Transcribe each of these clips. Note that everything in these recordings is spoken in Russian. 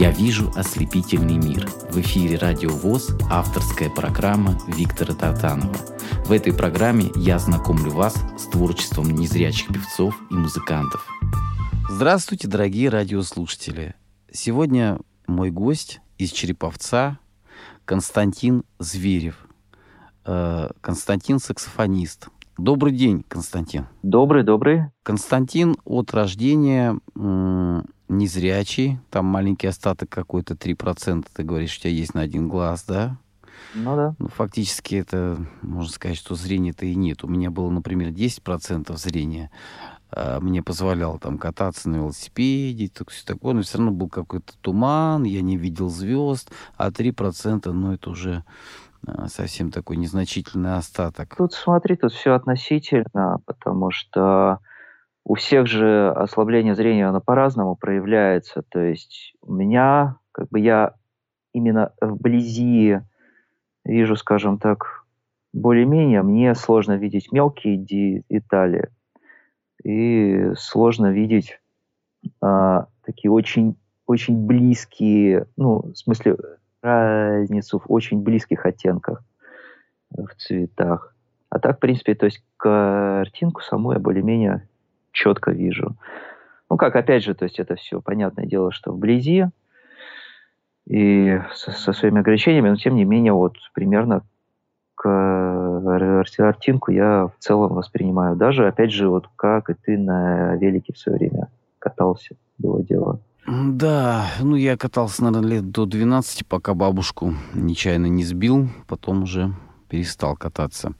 Я вижу ослепительный мир. В эфире Радио ВОЗ авторская программа Виктора Татанова. В этой программе я знакомлю вас с творчеством незрячих певцов и музыкантов. Здравствуйте, дорогие радиослушатели. Сегодня мой гость из Череповца Константин Зверев. Э, Константин саксофонист. Добрый день, Константин. Добрый, добрый. Константин от рождения незрячий, там маленький остаток какой-то, 3%, ты говоришь, у тебя есть на один глаз, да? Ну да. Ну, фактически это, можно сказать, что зрения-то и нет. У меня было, например, 10% зрения. А, мне позволяло там кататься на велосипеде, так, все такое, но все равно был какой-то туман, я не видел звезд, а 3%, ну, это уже а, совсем такой незначительный остаток. Тут смотри, тут все относительно, потому что у всех же ослабление зрения, оно по-разному проявляется. То есть у меня, как бы я именно вблизи вижу, скажем так, более-менее, мне сложно видеть мелкие детали. И сложно видеть а, такие очень, очень близкие, ну, в смысле, разницу в очень близких оттенках в цветах. А так, в принципе, то есть картинку саму я более-менее четко вижу. Ну, как, опять же, то есть это все понятное дело, что вблизи и со, со своими ограничениями, но тем не менее, вот примерно картинку я в целом воспринимаю. Даже, опять же, вот как и ты на велике в свое время катался, было дело. Да, ну я катался, наверное, лет до 12, пока бабушку нечаянно не сбил, потом уже перестал кататься.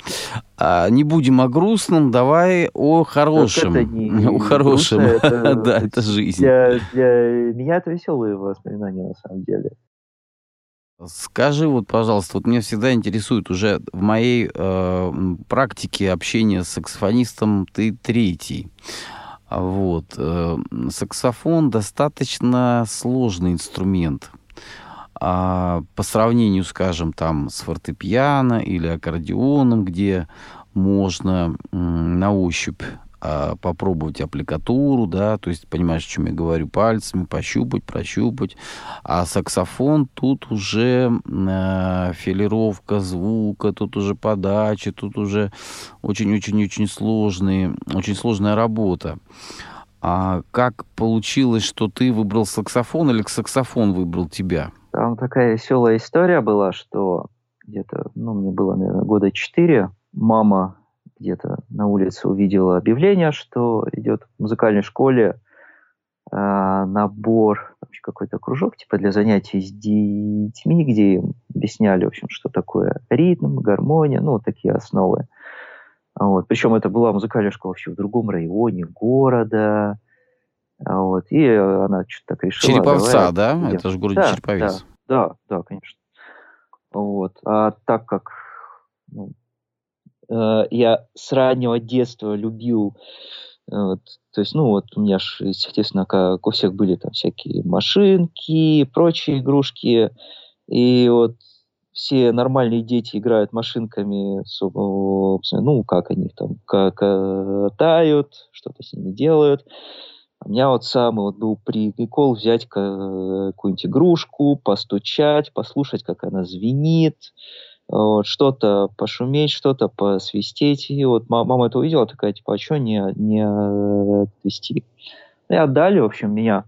А, не будем о грустном, давай о хорошем. Это не, о хорошем. Грустно, это, да, это жизнь. Для, для меня это веселые воспоминания на самом деле. Скажи вот, пожалуйста, вот меня всегда интересует уже в моей э, практике общения с саксофонистом ты третий. Вот. Э, саксофон достаточно сложный инструмент а по сравнению, скажем, там с фортепиано или аккордеоном, где можно на ощупь а, попробовать аппликатуру, да, то есть, понимаешь, о чем я говорю, пальцами пощупать, прощупать, а саксофон тут уже э, филировка звука, тут уже подача, тут уже очень-очень-очень сложные, очень сложная работа. А как получилось, что ты выбрал саксофон или саксофон выбрал тебя? Там такая веселая история была, что где-то, ну, мне было, наверное, года четыре. Мама где-то на улице увидела объявление, что идет в музыкальной школе э, набор, какой-то кружок, типа для занятий с детьми, где им объясняли, в общем, что такое ритм, гармония, ну, вот такие основы. Вот. Причем это была музыкальная школа вообще в другом районе города. Вот. И она что-то так решила. Череповца, да? Идем. Это же город да, Череповец. Да, да, да, конечно. Вот. А так как ну, э, я с раннего детства любил э, вот, то есть, ну, вот у меня же, естественно, как у всех были там всякие машинки, прочие игрушки. И вот все нормальные дети играют машинками, ну, как они там катают, что-то с ними делают. У меня вот самый вот был прикол взять какую-нибудь игрушку, постучать, послушать, как она звенит, вот, что-то пошуметь, что-то посвистеть. И вот мама это увидела, такая, типа, а что не, не отвести? И отдали, в общем, меня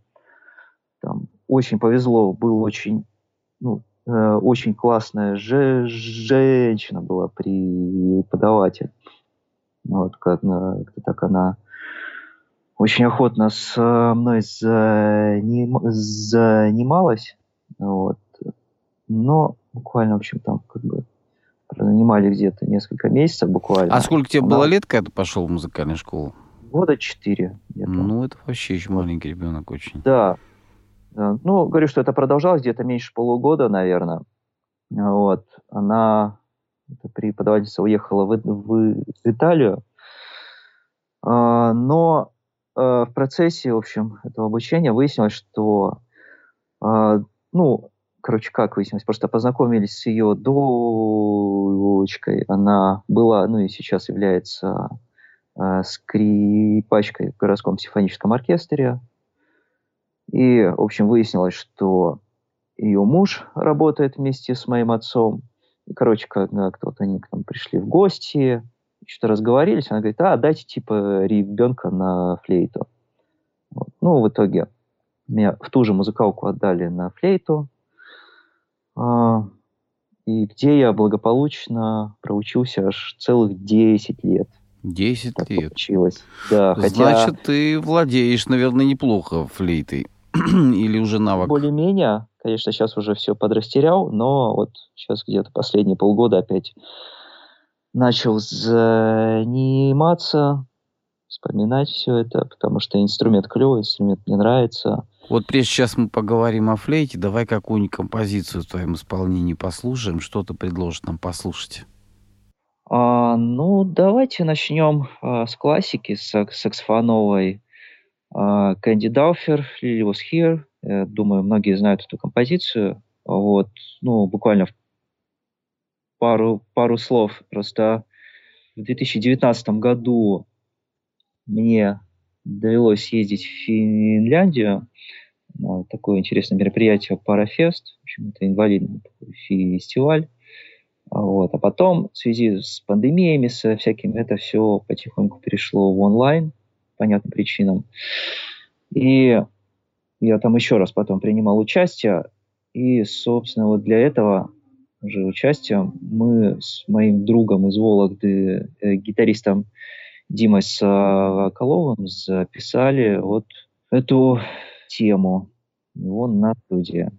там очень повезло, был очень, ну, э, очень классная же, женщина была преподаватель. Вот, как, так она очень охотно со мной заним, занималась, вот, но буквально, в общем, там как бы пронанимали где-то несколько месяцев буквально. А сколько тебе Она... было лет, когда ты пошел в музыкальную школу? Года четыре. Ну, это вообще еще маленький ребенок очень. Да. да. Ну, говорю, что это продолжалось где-то меньше полугода, наверное. Вот. Она, преподавательница, уехала в, в Италию. А, но Э, в процессе, в общем, этого обучения выяснилось, что, э, ну, короче, как выяснилось, просто познакомились с ее дочкой, она была, ну и сейчас является э, скрипачкой в городском симфоническом оркестре, И, в общем, выяснилось, что ее муж работает вместе с моим отцом. Короче, когда кто-то они к нам пришли в гости, что-то разговорились, она говорит, а, дайте, типа, ребенка на флейту. Вот. Ну, в итоге меня в ту же музыкалку отдали на флейту, а, и где я благополучно проучился аж целых 10 лет. 10 так лет. Получилось. Да, хотя... Значит, ты владеешь, наверное, неплохо флейтой. Или уже навык? Более-менее. Конечно, сейчас уже все подрастерял, но вот сейчас где-то последние полгода опять начал заниматься, вспоминать все это, потому что инструмент клевый, инструмент мне нравится. Вот прежде сейчас мы поговорим о флейте, давай какую-нибудь композицию в твоем исполнении послушаем. Что ты предложишь нам послушать? А, ну, давайте начнем а, с классики, с саксофоновой. А, Кэнди Дауфер, Lily Was Here. Я думаю, многие знают эту композицию. Вот, ну, буквально пару, пару слов. Просто в 2019 году мне довелось ездить в Финляндию на такое интересное мероприятие Парафест. В общем, это инвалидный фестиваль. Вот. А потом, в связи с пандемиями, со всякими, это все потихоньку перешло в онлайн, по понятным причинам. И я там еще раз потом принимал участие. И, собственно, вот для этого же участия мы с моим другом из Вологды, э, гитаристом Димой Соколовым записали вот эту тему. И он на студии.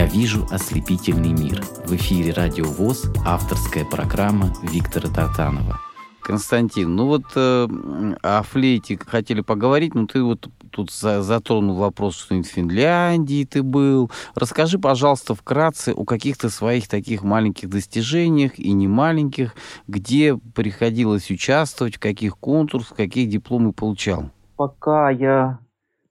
«Я вижу ослепительный мир». В эфире «Радио ВОЗ» авторская программа Виктора Татанова. Константин, ну вот э, о флейте хотели поговорить, но ты вот тут за, затронул вопрос, что в Финляндии ты был. Расскажи, пожалуйста, вкратце о каких-то своих таких маленьких достижениях и не маленьких, где приходилось участвовать, в каких конкурсах, какие дипломы получал. Пока я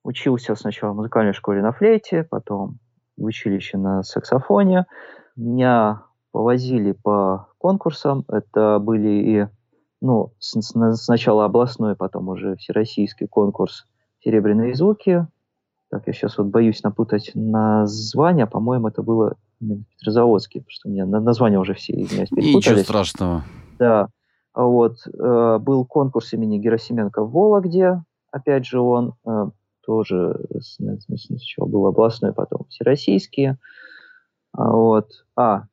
учился сначала в музыкальной школе на флейте, потом в училище на саксофоне. Меня повозили по конкурсам. Это были и ну, сначала областной, потом уже всероссийский конкурс «Серебряные звуки». Так, я сейчас вот боюсь напутать название. По-моему, это было Петрозаводский, потому что у меня названия уже все извиняюсь, Ничего страшного. Да. Вот. Э, был конкурс имени Герасименко в Вологде. Опять же, он э, тоже сначала был областной, потом всероссийские. А, вот. А,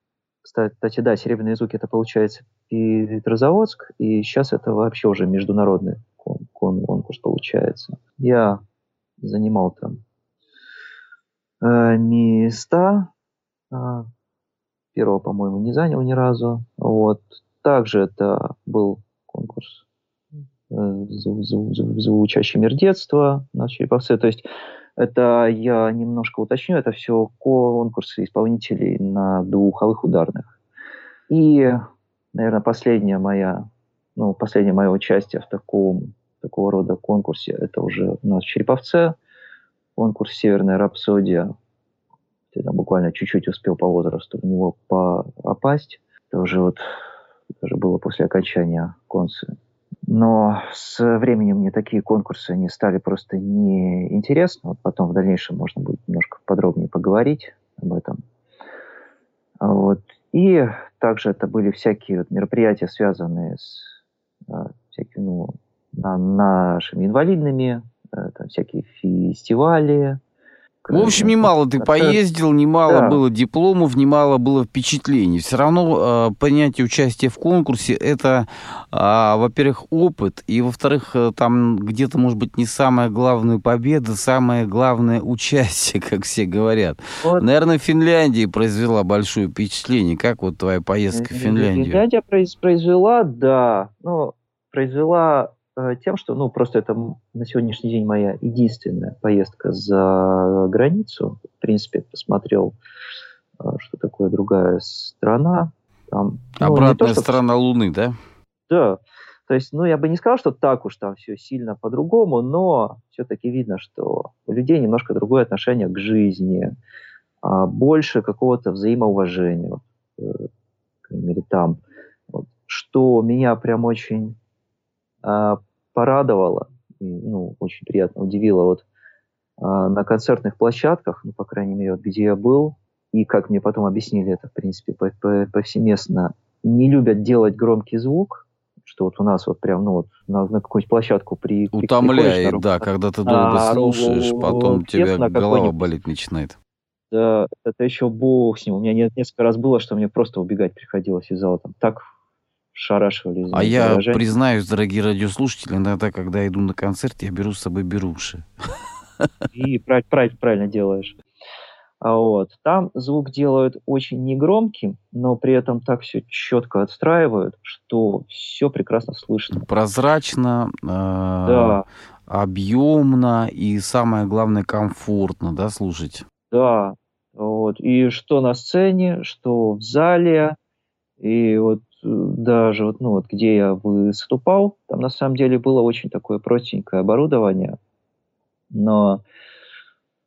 кстати, да, «Серебряные звуки» это получается Петрозаводск, и сейчас это вообще уже международный конкурс получается. Я занимал там э, места, э, первого, по-моему, не занял ни разу. Вот. Также это был конкурс Э, звучащий мир детства на Череповце. То есть это я немножко уточню, это все конкурсы исполнителей на духовых ударных. И, наверное, последняя моя, ну, последнее мое участие в таком, такого рода конкурсе, это уже у нас в Череповце, конкурс «Северная рапсодия». Я там буквально чуть-чуть успел по возрасту в него попасть. Это уже вот, уже было после окончания концы но с временем мне такие конкурсы не стали просто неинтересны. Вот потом в дальнейшем можно будет немножко подробнее поговорить об этом. А вот. И также это были всякие вот мероприятия, связанные с а, всякими, ну, на, нашими инвалидными, а, там всякие фестивали, в общем, немало ты поездил, немало да. было дипломов, немало было впечатлений. Все равно э, понятие участия в конкурсе это, э, во-первых, опыт, и во-вторых, э, там где-то, может быть, не самая главная победа, самое главное участие, как все говорят. Вот. Наверное, Финляндия произвела большое впечатление. Как вот твоя поездка в Финляндию? Финляндия произвела, да. Ну, произвела тем, что, ну, просто это на сегодняшний день моя единственная поездка за границу. В принципе, посмотрел, э, что такое другая страна. Там, ну, Обратная то, сторона что... Луны, да? Да. То есть, ну, я бы не сказал, что так уж там все сильно по-другому, но все-таки видно, что у людей немножко другое отношение к жизни, а больше какого-то взаимоуважения, вот, э, по крайней мере, там. Вот, что меня прям очень а, порадовало, и, ну, очень приятно удивило. Вот а, на концертных площадках, ну, по крайней мере, вот, где я был, и как мне потом объяснили это, в принципе, повсеместно, не любят делать громкий звук, что вот у нас вот прям, ну вот на, на какую-нибудь площадку при... Утомляет, при, да, когда ты долго а, слушаешь, потом тебе голова болеть начинает. Да, это еще бог с ним. У меня несколько раз было, что мне просто убегать приходилось из зала. Там так шарашивали. А я выражение. признаюсь, дорогие радиослушатели, иногда, когда иду на концерт, я беру с собой беруши. И правильно, правильно делаешь. А вот. Там звук делают очень негромким, но при этом так все четко отстраивают, что все прекрасно слышно. Прозрачно, э, да. объемно и самое главное комфортно, да, слушать? Да. Вот. И что на сцене, что в зале. И вот даже вот, ну, вот где я выступал, там на самом деле было очень такое простенькое оборудование, но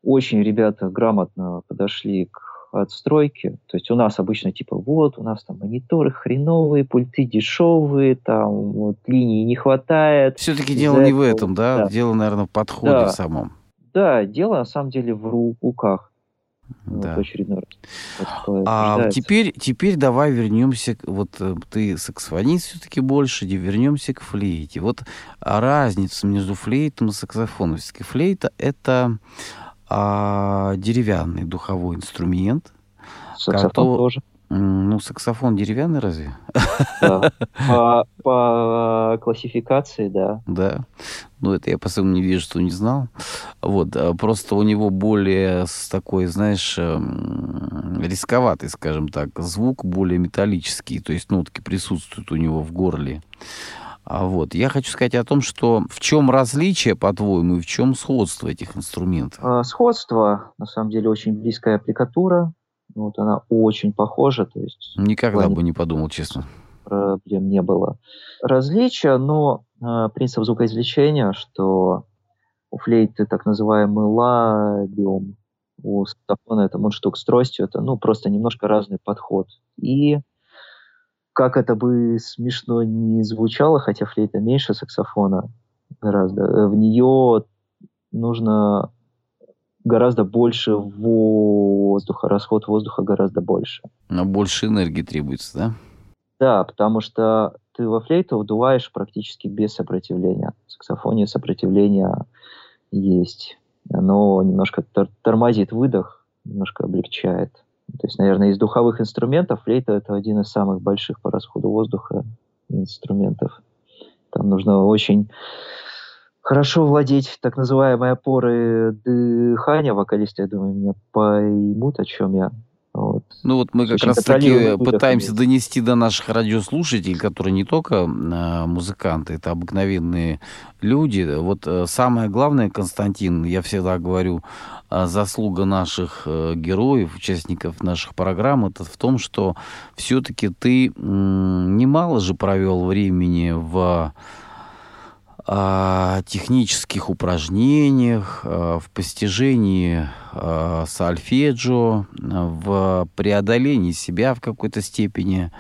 очень ребята грамотно подошли к отстройке. То есть у нас обычно типа вот, у нас там мониторы хреновые, пульты дешевые, там вот линии не хватает. Все-таки дело не в этом, да? да? Дело, наверное, в подходе да. самом. Да, дело на самом деле в руках. Да. Вот очередной раз. А теперь, теперь давай вернемся, вот э, ты саксофонист все-таки больше, вернемся к флейте. Вот разница между флейтом и саксофоном. Все-таки флейта это а, деревянный духовой инструмент. Саксофон который, тоже. Ну, саксофон деревянный разве? Да. По, по классификации, да. Да. Ну, это я по-своему не вижу, что не знал. Вот. А просто у него более такой, знаешь, эм, рисковатый, скажем так, звук более металлический. То есть нотки присутствуют у него в горле. А вот. Я хочу сказать о том, что в чем различие, по-твоему, и в чем сходство этих инструментов? А, сходство, на самом деле, очень близкая аппликатура. Вот она очень похожа. То есть, Никогда плане... бы не подумал, честно. Проблем не было. Различия, но э, принцип звукоизвлечения, что у флейты так называемый лабиум, у саксофона это мундштук с тростью, это ну, просто немножко разный подход. И как это бы смешно не звучало, хотя флейта меньше саксофона гораздо, э, в нее нужно гораздо больше воздуха, расход воздуха гораздо больше. Но больше энергии требуется, да? Да, потому что ты во флейту вдуваешь практически без сопротивления. В саксофоне сопротивление есть. Оно немножко тор- тормозит выдох, немножко облегчает. То есть, наверное, из духовых инструментов флейта это один из самых больших по расходу воздуха инструментов. Там нужно очень хорошо владеть так называемой опорой дыхания. Вокалисты, я думаю, меня поймут, о чем я. Вот. Ну вот мы как раз таки пытаемся донести до наших радиослушателей, которые не только э, музыканты, это обыкновенные люди. Вот э, самое главное, Константин, я всегда говорю, э, заслуга наших э, героев, участников наших программ, это в том, что все-таки ты э, немало же провел времени в технических упражнениях, в постижении сольфеджио, в преодолении себя в какой-то степени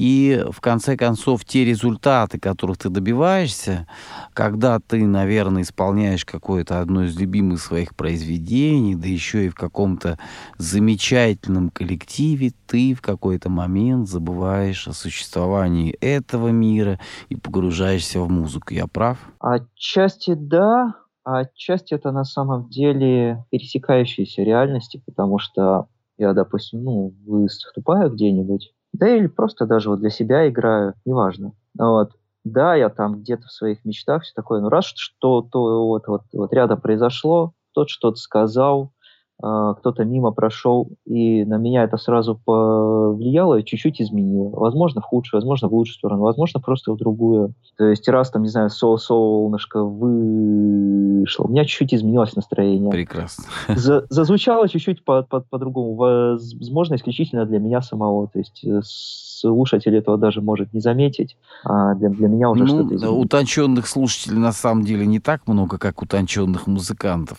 и в конце концов те результаты, которых ты добиваешься, когда ты, наверное, исполняешь какое-то одно из любимых своих произведений, да еще и в каком-то замечательном коллективе, ты в какой-то момент забываешь о существовании этого мира и погружаешься в музыку. Я прав? Отчасти да, а отчасти это на самом деле пересекающиеся реальности, потому что я, допустим, ну, выступаю где-нибудь, да или просто даже вот для себя играю, неважно. Вот. Да, я там где-то в своих мечтах все такое, но раз что-то вот, вот, вот рядом произошло, тот что-то сказал, кто-то мимо прошел, и на меня это сразу повлияло и чуть-чуть изменило. Возможно, в худшую, возможно, в лучшую сторону, возможно, просто в другую. То есть раз там, не знаю, сол солнышко вышло, у меня чуть-чуть изменилось настроение. Прекрасно. За зазвучало чуть-чуть по-другому. По, по возможно, исключительно для меня самого. То есть э, слушатель этого даже может не заметить, а для, для меня уже ну, что-то изменилось. Утонченных слушателей на самом деле не так много, как утонченных музыкантов.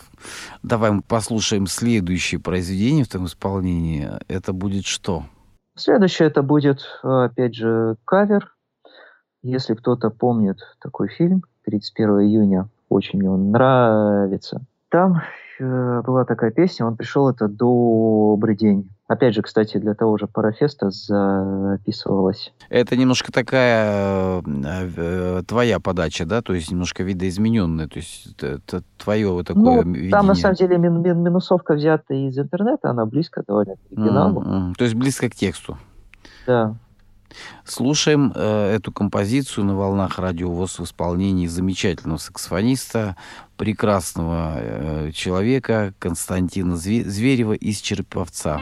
Давай мы послушаем следующее произведение в том исполнении. Это будет что? Следующее это будет, опять же, кавер. Если кто-то помнит такой фильм 31 июня, очень мне он нравится. Там э, была такая песня, он пришел, это «Добрый день». Опять же, кстати, для того же парафеста записывалась. Это немножко такая э, э, твоя подача, да? То есть немножко видоизмененная. То есть это твое вот такое ну, видение. Там, на самом деле, мин мин минусовка взята из интернета, она близко довольно к оригиналу. Mm-hmm. То есть близко к тексту. Да. Слушаем э, эту композицию на волнах радиовоз в исполнении замечательного саксофониста, прекрасного э, человека Константина Зверева из Череповца.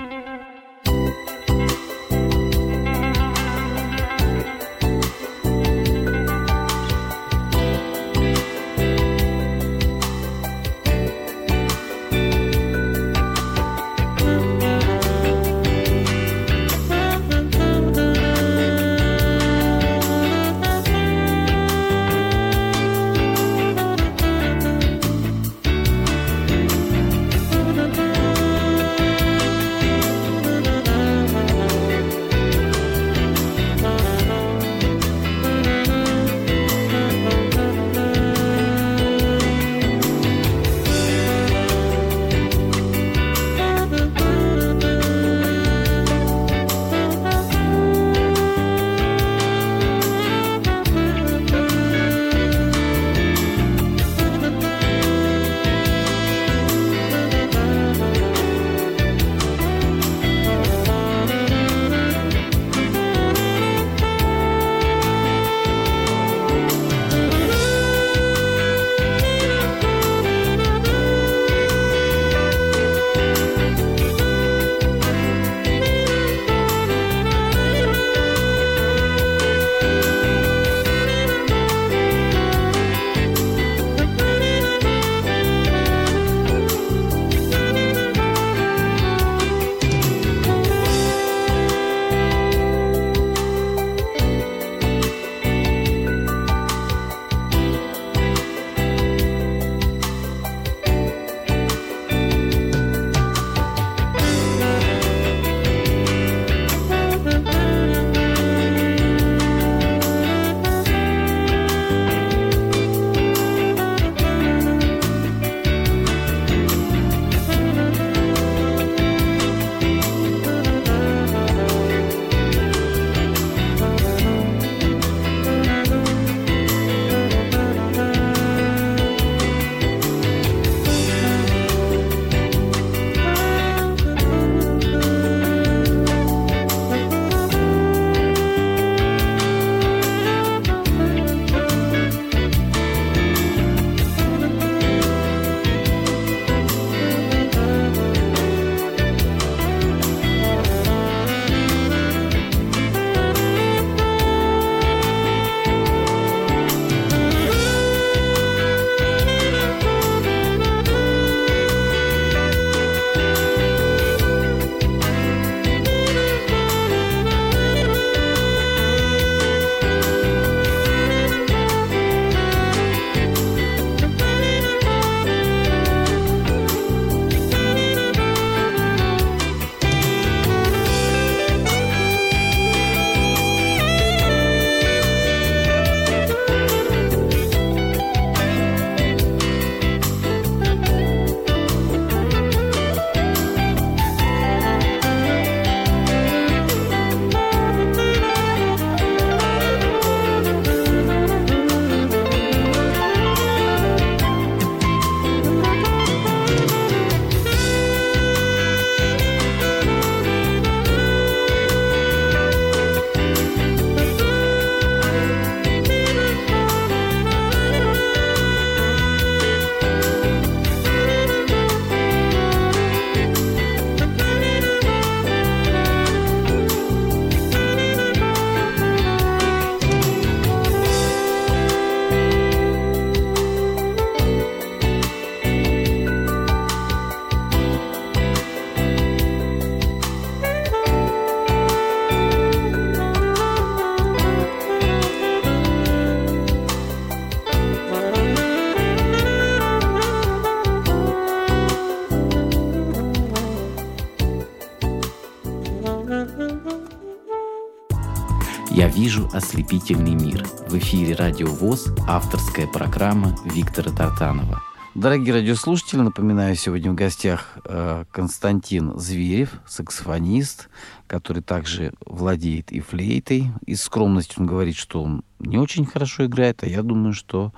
Я вижу ослепительный мир. В эфире Радио ВОЗ, авторская программа Виктора Тартанова. Дорогие радиослушатели, напоминаю, сегодня в гостях э, Константин Зверев, саксофонист, который также владеет и флейтой. Из скромности он говорит, что он не очень хорошо играет, а я думаю, что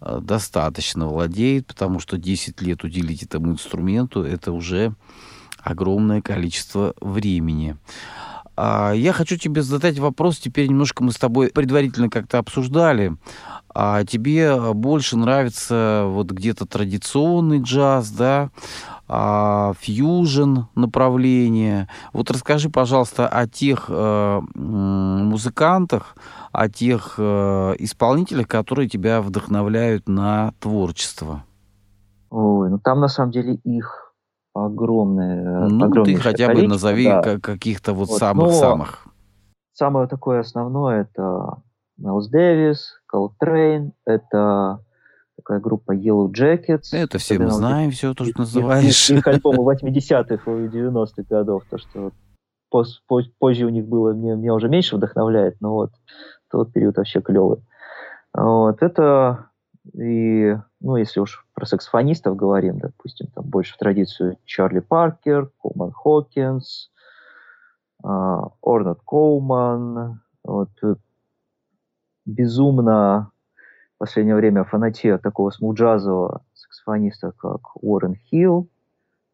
э, достаточно владеет, потому что 10 лет уделить этому инструменту – это уже огромное количество времени. А я хочу тебе задать вопрос. Теперь немножко мы с тобой предварительно как-то обсуждали. А тебе больше нравится вот где-то традиционный джаз, да, а, фьюжн направление. Вот расскажи, пожалуйста, о тех э, музыкантах, о тех э, исполнителях, которые тебя вдохновляют на творчество. Ой, ну там на самом деле их огромное Ну, ты хотя бы назови да. каких-то вот, вот самых-самых. Самое такое основное это Майлз Дэвис, Колтрейн, это такая группа Yellow Jackets. Это все мы знаем, все то, что называешь. Их, их альбомы 80-х и 90-х годов, то, что поз, поз, позже у них было, мне, меня уже меньше вдохновляет, но вот тот период вообще клевый. Вот, это и, ну, если уж про саксофонистов говорим, допустим, там больше в традицию Чарли Паркер, Колман Хокинс, а, Орнат Коуман, вот, э, безумно в последнее время фанатею такого смуджазового саксофониста, как Уоррен Хилл,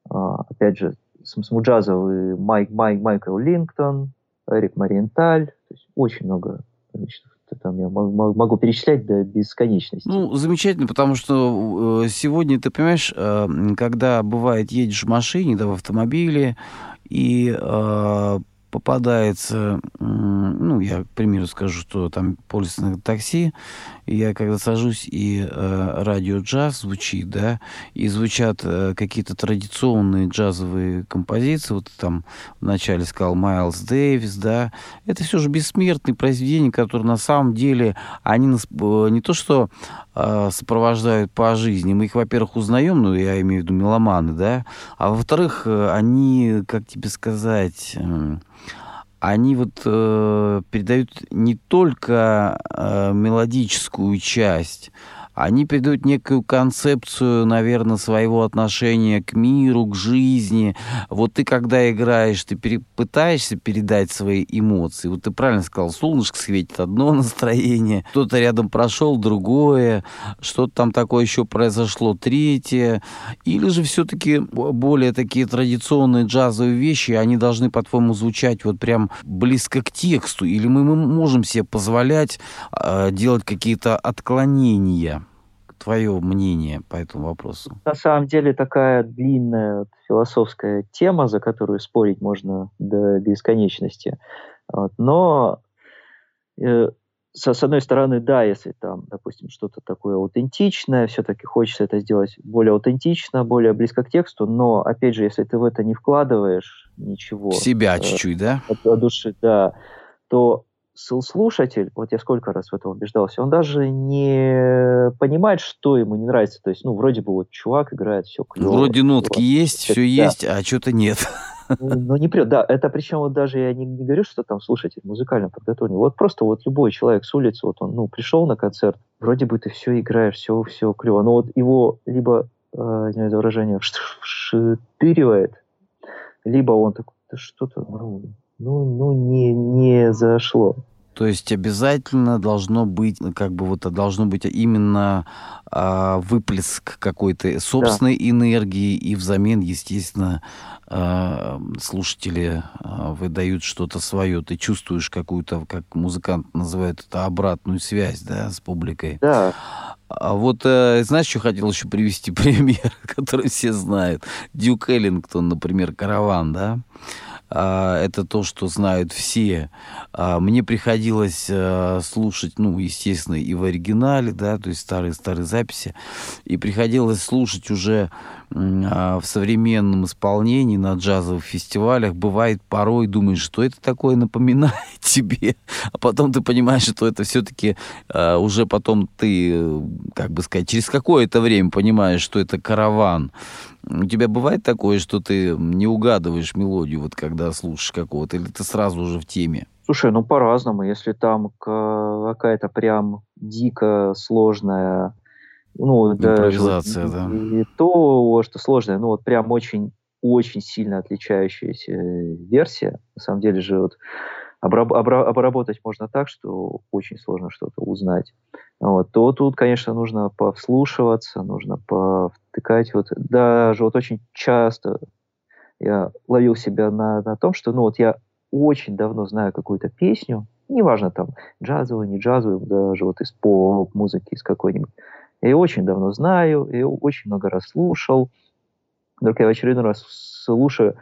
а, опять же, смуджазовый Майк, Майк, Майкл Лингтон, Эрик Мариенталь, то есть очень много значит, там я могу, могу перечислять до бесконечности. Ну, замечательно, потому что э, сегодня, ты понимаешь, э, когда бывает едешь в машине, да, в автомобиле, и э, попадается, ну, я, к примеру, скажу, что там на такси, я когда сажусь, и э, радио джаз звучит, да, и звучат э, какие-то традиционные джазовые композиции, вот там вначале сказал Майлз Дэвис, да, это все же бессмертные произведения, которые на самом деле, они нас, э, не то что э, сопровождают по жизни, мы их, во-первых, узнаем, ну, я имею в виду меломаны, да, а во-вторых, э, они, как тебе сказать... Э, они вот э, передают не только э, мелодическую часть, они передают некую концепцию, наверное, своего отношения к миру, к жизни. Вот ты, когда играешь, ты пере, пытаешься передать свои эмоции. Вот ты правильно сказал, солнышко светит одно настроение, кто-то рядом прошел другое, что-то там такое еще произошло третье. Или же все-таки более такие традиционные джазовые вещи, они должны, по-твоему, звучать вот прям близко к тексту? Или мы, мы можем себе позволять э, делать какие-то отклонения? Твое мнение по этому вопросу? На самом деле такая длинная философская тема, за которую спорить можно до бесконечности. Вот. Но э, с, с одной стороны, да, если там, допустим, что-то такое аутентичное, все-таки хочется это сделать более аутентично, более близко к тексту, но, опять же, если ты в это не вкладываешь ничего... Себя э, чуть-чуть, да? От, от души, да, то слушатель, вот я сколько раз в этом убеждался, он даже не понимает, что ему не нравится. То есть, ну, вроде бы вот чувак играет, все клево. Вроде нотки клево. есть, все да. есть, а что-то нет. Ну, ну, не прет, да, это причем вот даже я не, не говорю, что там слушатель музыкально подготовленный. Вот просто вот любой человек с улицы, вот он, ну, пришел на концерт, вроде бы ты все играешь, все, все клево, но вот его либо, э, не знаю, выражение, штыривает, либо он такой, да что-то, ну, ну, ну не, не зашло. То есть обязательно должно быть, как бы вот должно быть именно э, выплеск какой-то собственной да. энергии, и взамен, естественно, э, слушатели э, выдают что-то свое. Ты чувствуешь какую-то, как музыкант называет это, обратную связь, да, с публикой. Да. А вот, э, знаешь, что хотел еще привести пример, который все знают? Дюк Эллингтон, например, «Караван», да? А, это то, что знают все. А, мне приходилось э, слушать, ну, естественно, и в оригинале, да, то есть старые-старые записи, и приходилось слушать уже а, в современном исполнении на джазовых фестивалях бывает порой думаешь, что это такое напоминает тебе, а потом ты понимаешь, что это все-таки а, уже потом ты, как бы сказать, через какое-то время понимаешь, что это караван. У тебя бывает такое, что ты не угадываешь мелодию, вот когда слушаешь какого-то, или ты сразу уже в теме? Слушай, ну по-разному. Если там какая-то прям дико сложная ну, Импровизация, да. И то, что сложное, ну, вот прям очень очень сильно отличающаяся версия. На самом деле же вот обраб- обра- обработать можно так, что очень сложно что-то узнать. Вот. То тут, конечно, нужно повслушиваться, нужно повтыкать. Вот даже вот очень часто я ловил себя на, на том, что ну вот я очень давно знаю какую-то песню, неважно там джазовую, не джазовую, даже вот из поп-музыки, из какой-нибудь. Я ее очень давно знаю, я ее очень много раз слушал. Вдруг я в очередной раз слушаю,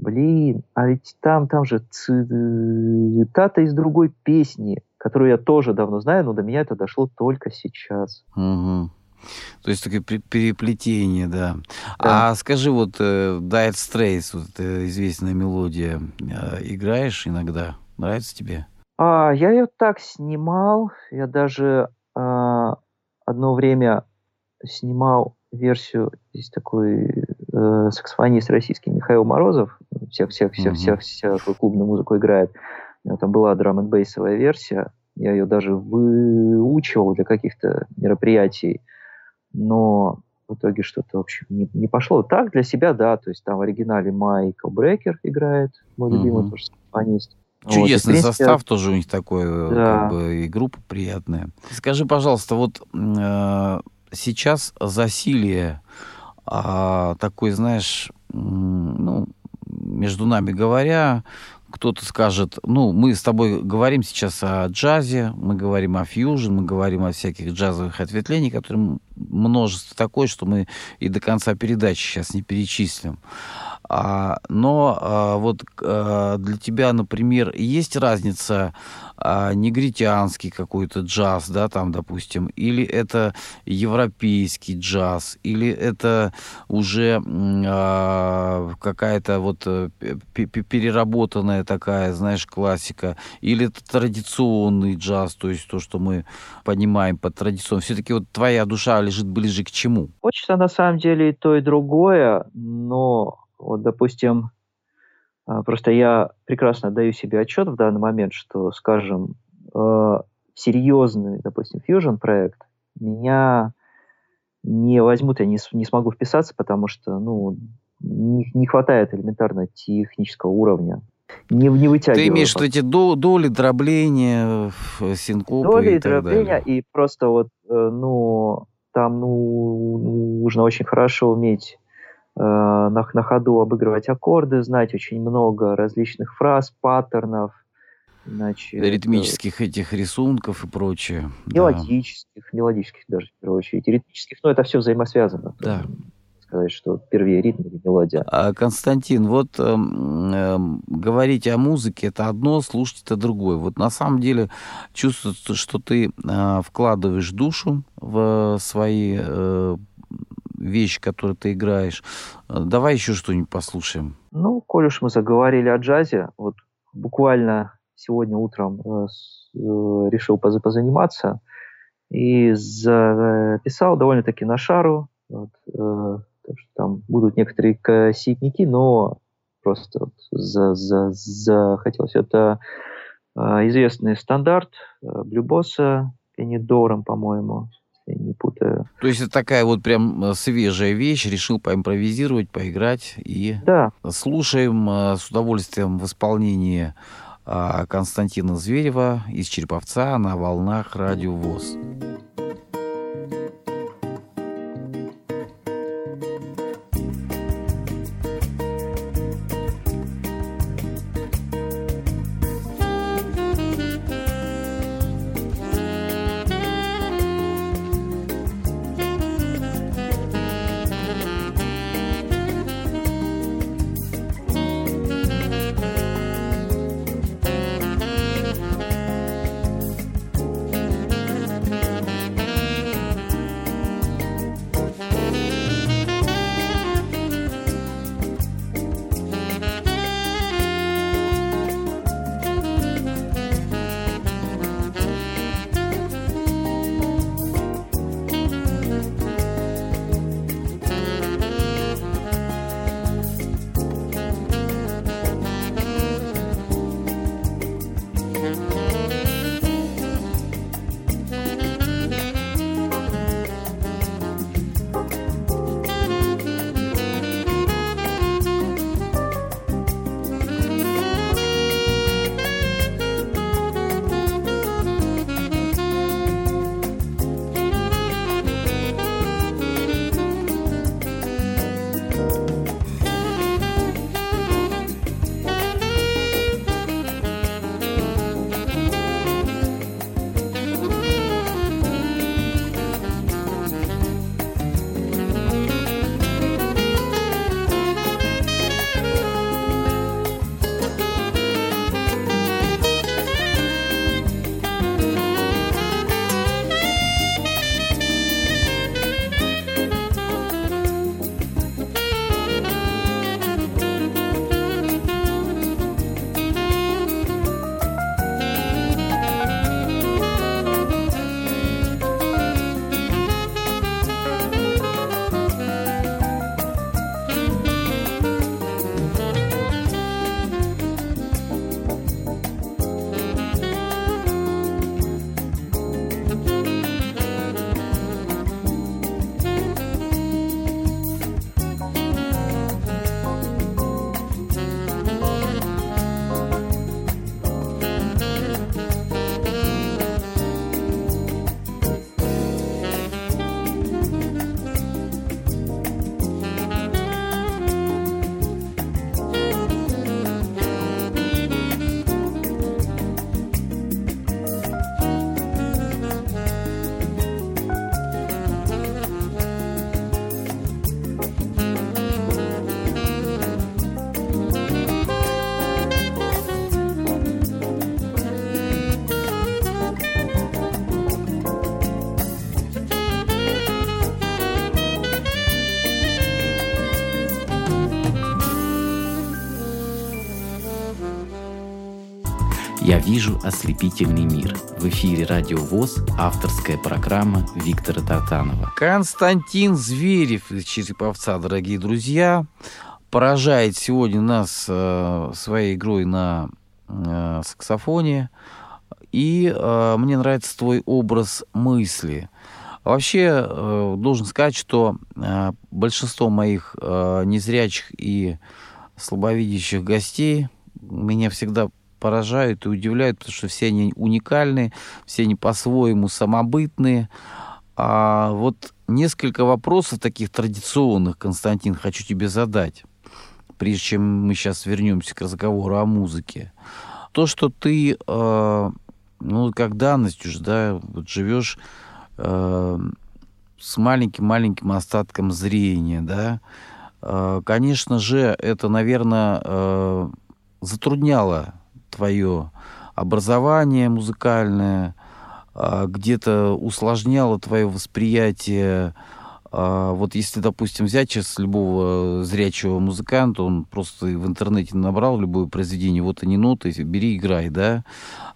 блин, а ведь там, там же цитата из другой песни, которую я тоже давно знаю, но до меня это дошло только сейчас. Угу. То есть такое переплетение, да. да. А скажи, вот э, Dire Straits, вот э, известная мелодия, э, играешь иногда? Нравится тебе? А, я ее так снимал, я даже а, одно время снимал версию, здесь такой э, саксофонист российский Михаил Морозов, всех, всех, всех, всех, всех клубную музыку играет. Там была драм н версия, я ее даже выучивал для каких-то мероприятий, но в итоге что-то, в общем, не, не пошло. Так, для себя, да, то есть там в оригинале Майкл Брекер играет, мой любимый тоже саксофонист. Чудесный вот, принципе, состав тоже у них такой, э, да. как бы, и группа приятная. Скажи, пожалуйста, вот э, сейчас засилие э, такой, знаешь, ну, между нами говоря, кто-то скажет, ну, мы с тобой говорим сейчас о джазе, мы говорим о фьюжн, мы говорим о всяких джазовых ответвлениях, которые множество такое, что мы и до конца передачи сейчас не перечислим. А, но а, вот а, для тебя, например, есть разница а, негритянский какой-то джаз, да, там, допустим, или это европейский джаз, или это уже а, какая-то вот э, переработанная такая, знаешь, классика, или это традиционный джаз, то есть то, что мы понимаем под традиционным. Все-таки вот твоя душа лежит ближе к чему? Хочется на самом деле и то, и другое, но вот, допустим, а, просто я прекрасно даю себе отчет в данный момент, что, скажем, э, серьезный, допустим, Fusion проект меня не возьмут, я не, не смогу вписаться, потому что, ну, не, не хватает элементарно технического уровня. Не, не вытягиваю. Ты имеешь в эти до, доли, дробления, синкопы Доли, и так дробления, далее. и просто вот, э, ну, там, ну, нужно очень хорошо уметь на, на ходу обыгрывать аккорды, знать очень много различных фраз, паттернов, Значит, ритмических этих рисунков и прочее. Мелодических, да. мелодических даже в первую очередь. Ритмических, но это все взаимосвязано. Да. Сказать, что первее ритм или мелодия. А, Константин, вот э, э, говорить о музыке это одно, слушать это другое. Вот на самом деле чувствуется, что ты э, вкладываешь душу в свои э, вещь, которую ты играешь. Э, давай еще что-нибудь послушаем. Ну, коль уж мы заговорили о джазе, вот буквально сегодня утром э, э, решил позаниматься и записал довольно-таки на шару. Вот, э, там будут некоторые коситники, но просто вот за, за, захотелось. Это известный стандарт Блюбоса, Пенидором, по-моему если не путаю. То есть это такая вот прям э, свежая вещь, решил поимпровизировать, поиграть и да. слушаем э, с удовольствием в исполнении а, Константина Зверева из Череповца на волнах Радио ВОЗ. «Я вижу ослепительный мир». В эфире «Радио ВОЗ» авторская программа Виктора Татанова. Константин Зверев из Череповца, дорогие друзья, поражает сегодня нас э, своей игрой на э, саксофоне. И э, мне нравится твой образ мысли. Вообще, должен сказать, что большинство моих незрячих и слабовидящих гостей меня всегда поражают и удивляют, потому что все они уникальны, все они по-своему самобытные. А вот несколько вопросов таких традиционных, Константин, хочу тебе задать, прежде чем мы сейчас вернемся к разговору о музыке. То, что ты, э, ну, как данность уже, да, вот живешь э, с маленьким-маленьким остатком зрения, да, э, конечно же, это, наверное, э, затрудняло твое образование музыкальное, а, где-то усложняло твое восприятие. А, вот если, допустим, взять сейчас любого зрячего музыканта, он просто в интернете набрал любое произведение, вот они ноты, бери, играй, да,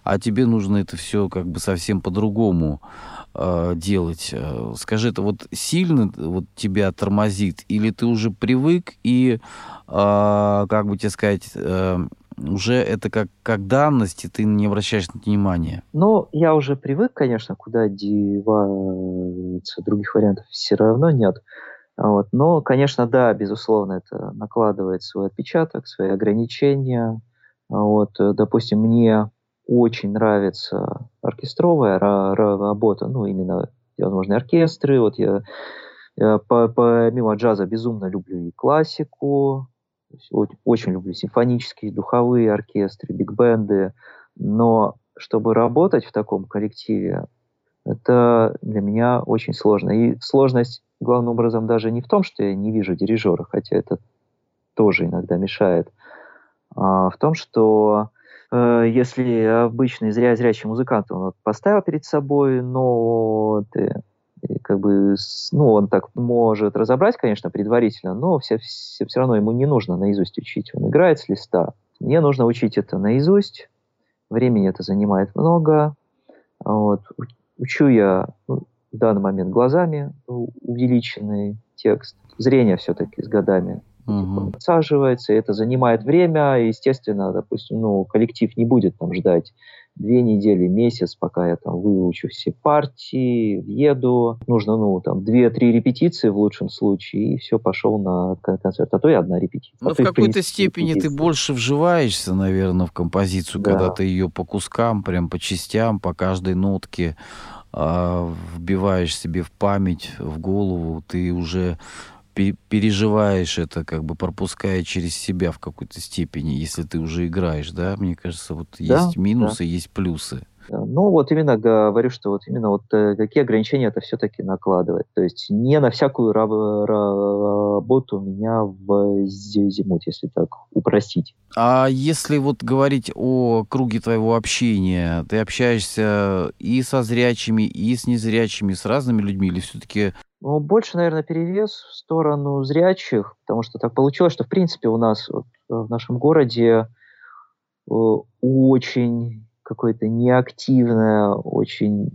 а тебе нужно это все как бы совсем по-другому э, делать. Скажи, это вот сильно вот тебя тормозит, или ты уже привык и, э, как бы тебе сказать, э, уже это как, как данность, и ты не обращаешь на это внимания? Ну, я уже привык, конечно, куда деваться, других вариантов все равно нет. Вот. Но, конечно, да, безусловно, это накладывает свой отпечаток, свои ограничения. Вот, допустим, мне очень нравится оркестровая работа, ну, именно возможно, оркестры. Вот я, я помимо джаза безумно люблю и классику, очень люблю симфонические, духовые оркестры, биг-бенды, но чтобы работать в таком коллективе, это для меня очень сложно. И сложность главным образом даже не в том, что я не вижу дирижера, хотя это тоже иногда мешает, а в том, что э, если обычный зря зрячий музыкант, он вот поставил перед собой ноты, и как бы, ну, он так может разобрать, конечно, предварительно, но все, все, все равно ему не нужно наизусть учить. Он играет с листа. Мне нужно учить это наизусть. Времени это занимает много. Вот. Учу я ну, в данный момент глазами увеличенный текст. Зрение все-таки с годами угу. подсаживается, это занимает время. Естественно, допустим, ну, коллектив не будет там ждать две недели, месяц, пока я там выучу все партии, въеду. Нужно, ну, там, две-три репетиции в лучшем случае, и все, пошел на концерт. А то и одна репетиция. Ну, а в какой-то степени репетиция. ты больше вживаешься, наверное, в композицию, да. когда ты ее по кускам, прям по частям, по каждой нотке э, вбиваешь себе в память, в голову, ты уже переживаешь это, как бы пропуская через себя в какой-то степени, если ты уже играешь, да? Мне кажется, вот да, есть минусы, да. есть плюсы. Ну, вот именно говорю, что вот именно вот э, какие ограничения это все-таки накладывает. То есть не на всякую работу меня возьмут, если так упростить. А если вот говорить о круге твоего общения, ты общаешься и со зрячими, и с незрячими, с разными людьми, или все-таки ну, больше, наверное, перевес в сторону зрячих, потому что так получилось, что, в принципе, у нас вот, в нашем городе э, очень какое-то неактивное, очень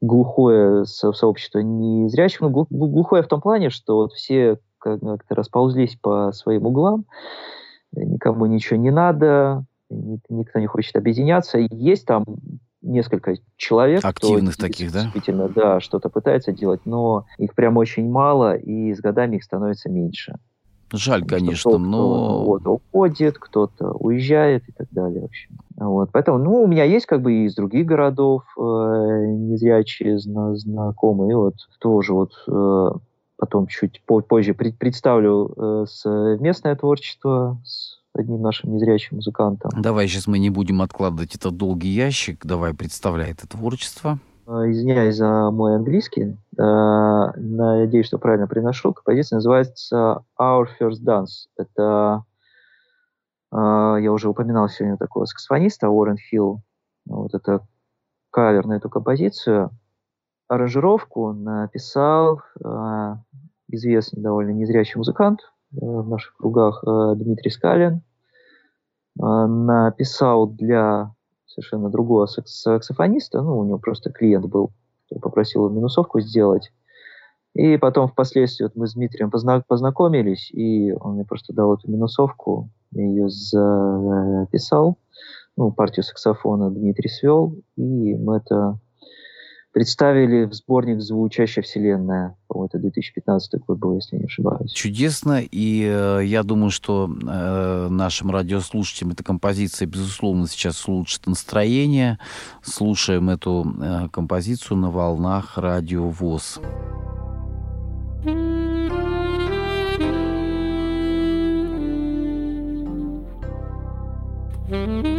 глухое сообщество незрячих. Ну, глухое в том плане, что вот все как-то расползлись по своим углам, никому ничего не надо, никто не хочет объединяться. Есть там несколько человек, активных кто таких, да? Действительно, да, что-то пытается делать, но их прям очень мало, и с годами их становится меньше. Жаль, конечно, но... Вот, уходит, кто-то уезжает и так далее, в общем. Вот, поэтому, ну, у меня есть как бы и из других городов э, незрячие зна- знакомые, вот тоже вот э, потом чуть позже пред- представлю э, совместное творчество с одним нашим незрячим музыкантом. Давай сейчас мы не будем откладывать этот долгий ящик. Давай, представляй это творчество. А, извиняюсь за мой английский. А, надеюсь, что правильно приношу. Композиция называется Our First Dance. Это я уже упоминал сегодня такого саксофониста Уоррен Хилл. Вот это кавер на эту композицию. Аранжировку написал известный довольно незрячий музыкант Э, в наших кругах э, Дмитрий Скалин. Э, написал для совершенно другого саксофониста, ну, у него просто клиент был, попросил минусовку сделать. И потом впоследствии вот мы с Дмитрием позна- познакомились, и он мне просто дал эту минусовку, ее записал, ну, партию саксофона Дмитрий свел, и мы это представили в сборник «Звучащая вселенная». Это 2015 год был, если не ошибаюсь. Чудесно, и э, я думаю, что э, нашим радиослушателям эта композиция, безусловно, сейчас улучшит настроение. Слушаем эту э, композицию на волнах радио ВОЗ. Mm-hmm.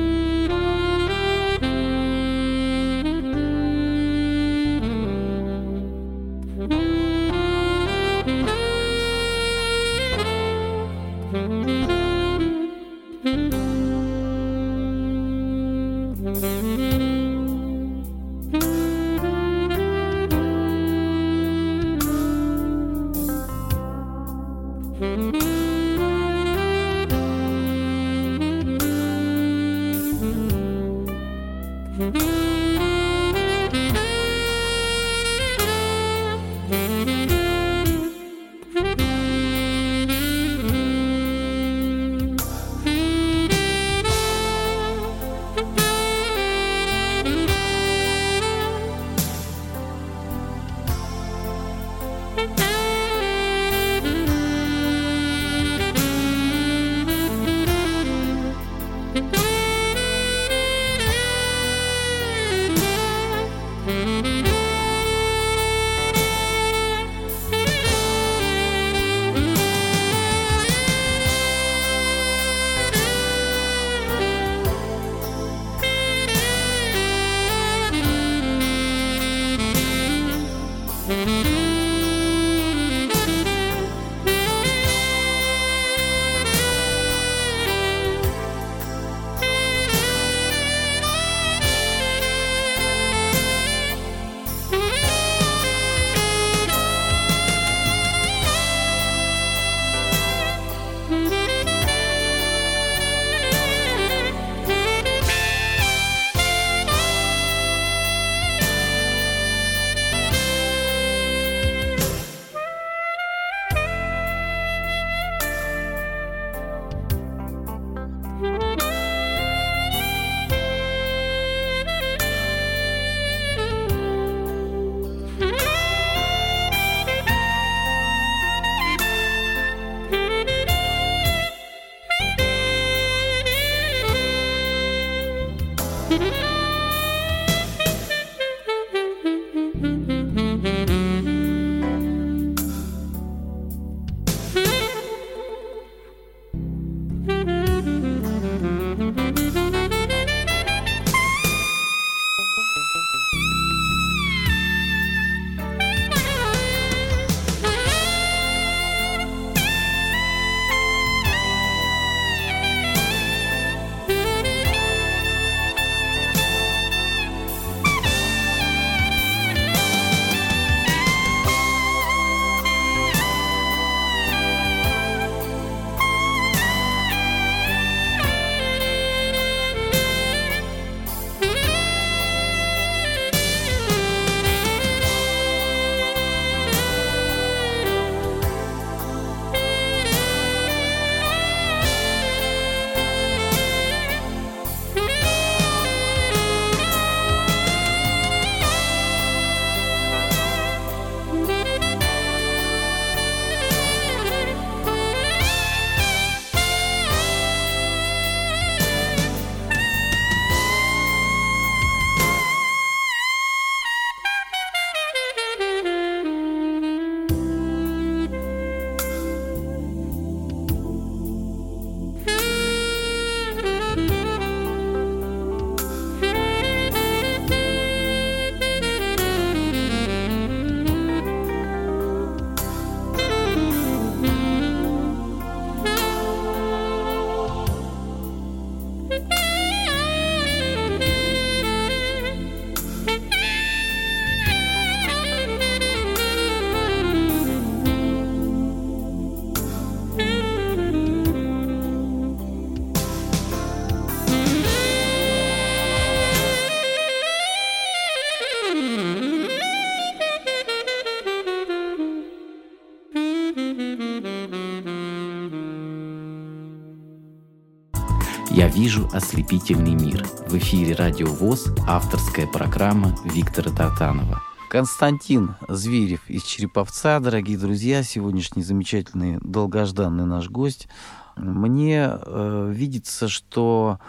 Вижу ослепительный мир. В эфире Радио ВОЗ, авторская программа Виктора Тартанова. Константин Зверев из Череповца, дорогие друзья, сегодняшний замечательный, долгожданный наш гость. Мне э, видится, что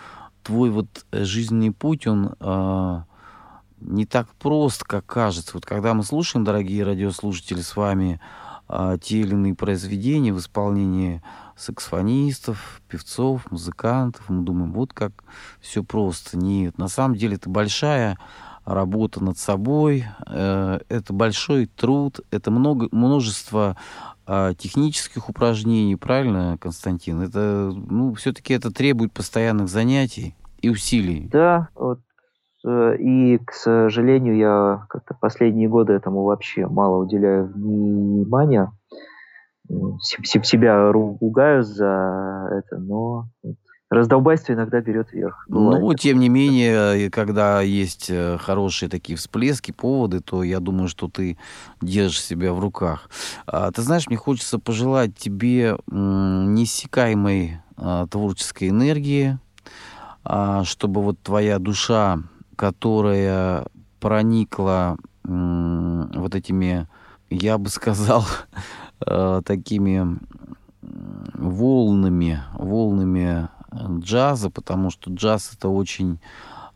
твой вот жизненный путь, он э, не так прост, как кажется. Вот когда мы слушаем, дорогие радиослушатели, с вами э, те или иные произведения в исполнении саксофонистов, певцов, музыкантов. Мы думаем, вот как все просто. Нет, на самом деле это большая работа над собой, э, это большой труд, это много, множество э, технических упражнений, правильно, Константин? Это, ну, все-таки это требует постоянных занятий и усилий. Да, вот э, и, к сожалению, я как-то последние годы этому вообще мало уделяю внимания себя ругаю за это, но раздолбайство иногда берет верх. Бывает. Ну, тем не менее, когда есть э, хорошие такие всплески, поводы, то я думаю, что ты держишь себя в руках. А, ты знаешь, мне хочется пожелать тебе неиссякаемой а, творческой энергии, а, чтобы вот твоя душа, которая проникла вот этими, я бы сказал, э, такими волнами, волнами джаза, потому что джаз это очень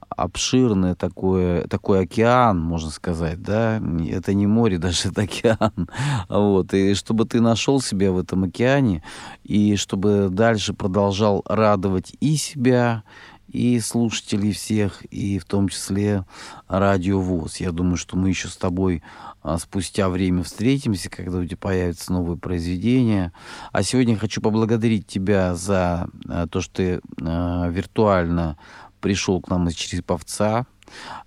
обширное такое, такой океан, можно сказать, да, это не море, даже это океан, вот, и чтобы ты нашел себя в этом океане, и чтобы дальше продолжал радовать и себя, и слушателей всех, и в том числе радио ВОЗ. Я думаю, что мы еще с тобой а, спустя время встретимся, когда у тебя появятся новые произведения. А сегодня хочу поблагодарить тебя за а, то, что ты а, виртуально пришел к нам из Череповца,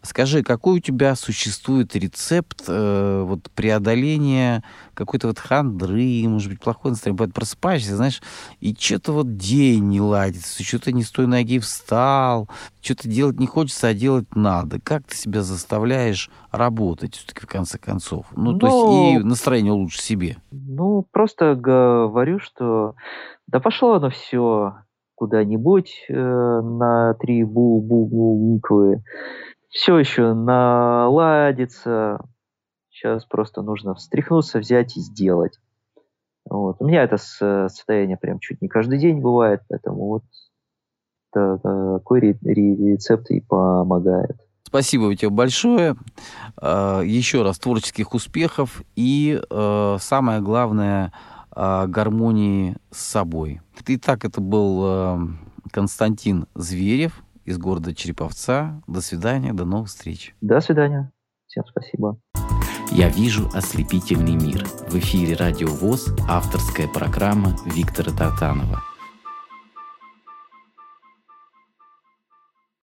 Скажи, какой у тебя существует рецепт э, вот преодоления какой-то вот хандры, может быть, плохой настроение, бывает, просыпаешься, знаешь, и что-то вот день не ладится, что-то не с той ноги встал, что-то делать не хочется, а делать надо. Как ты себя заставляешь работать все-таки в конце концов? Ну, ну, то есть и ну, настроение лучше себе. Ну, просто говорю, что да пошло оно все куда-нибудь э, на три буквы все еще наладится. Сейчас просто нужно встряхнуться, взять и сделать. Вот. У меня это состояние прям чуть не каждый день бывает, поэтому вот такой рецепт и помогает. Спасибо тебе большое. А, еще раз творческих успехов и а, самое главное гармонии с собой. Итак, это был Константин Зверев, из города Череповца. До свидания, до новых встреч. До свидания. Всем спасибо. Я вижу ослепительный мир. В эфире Радио ВОЗ, авторская программа Виктора Татанова.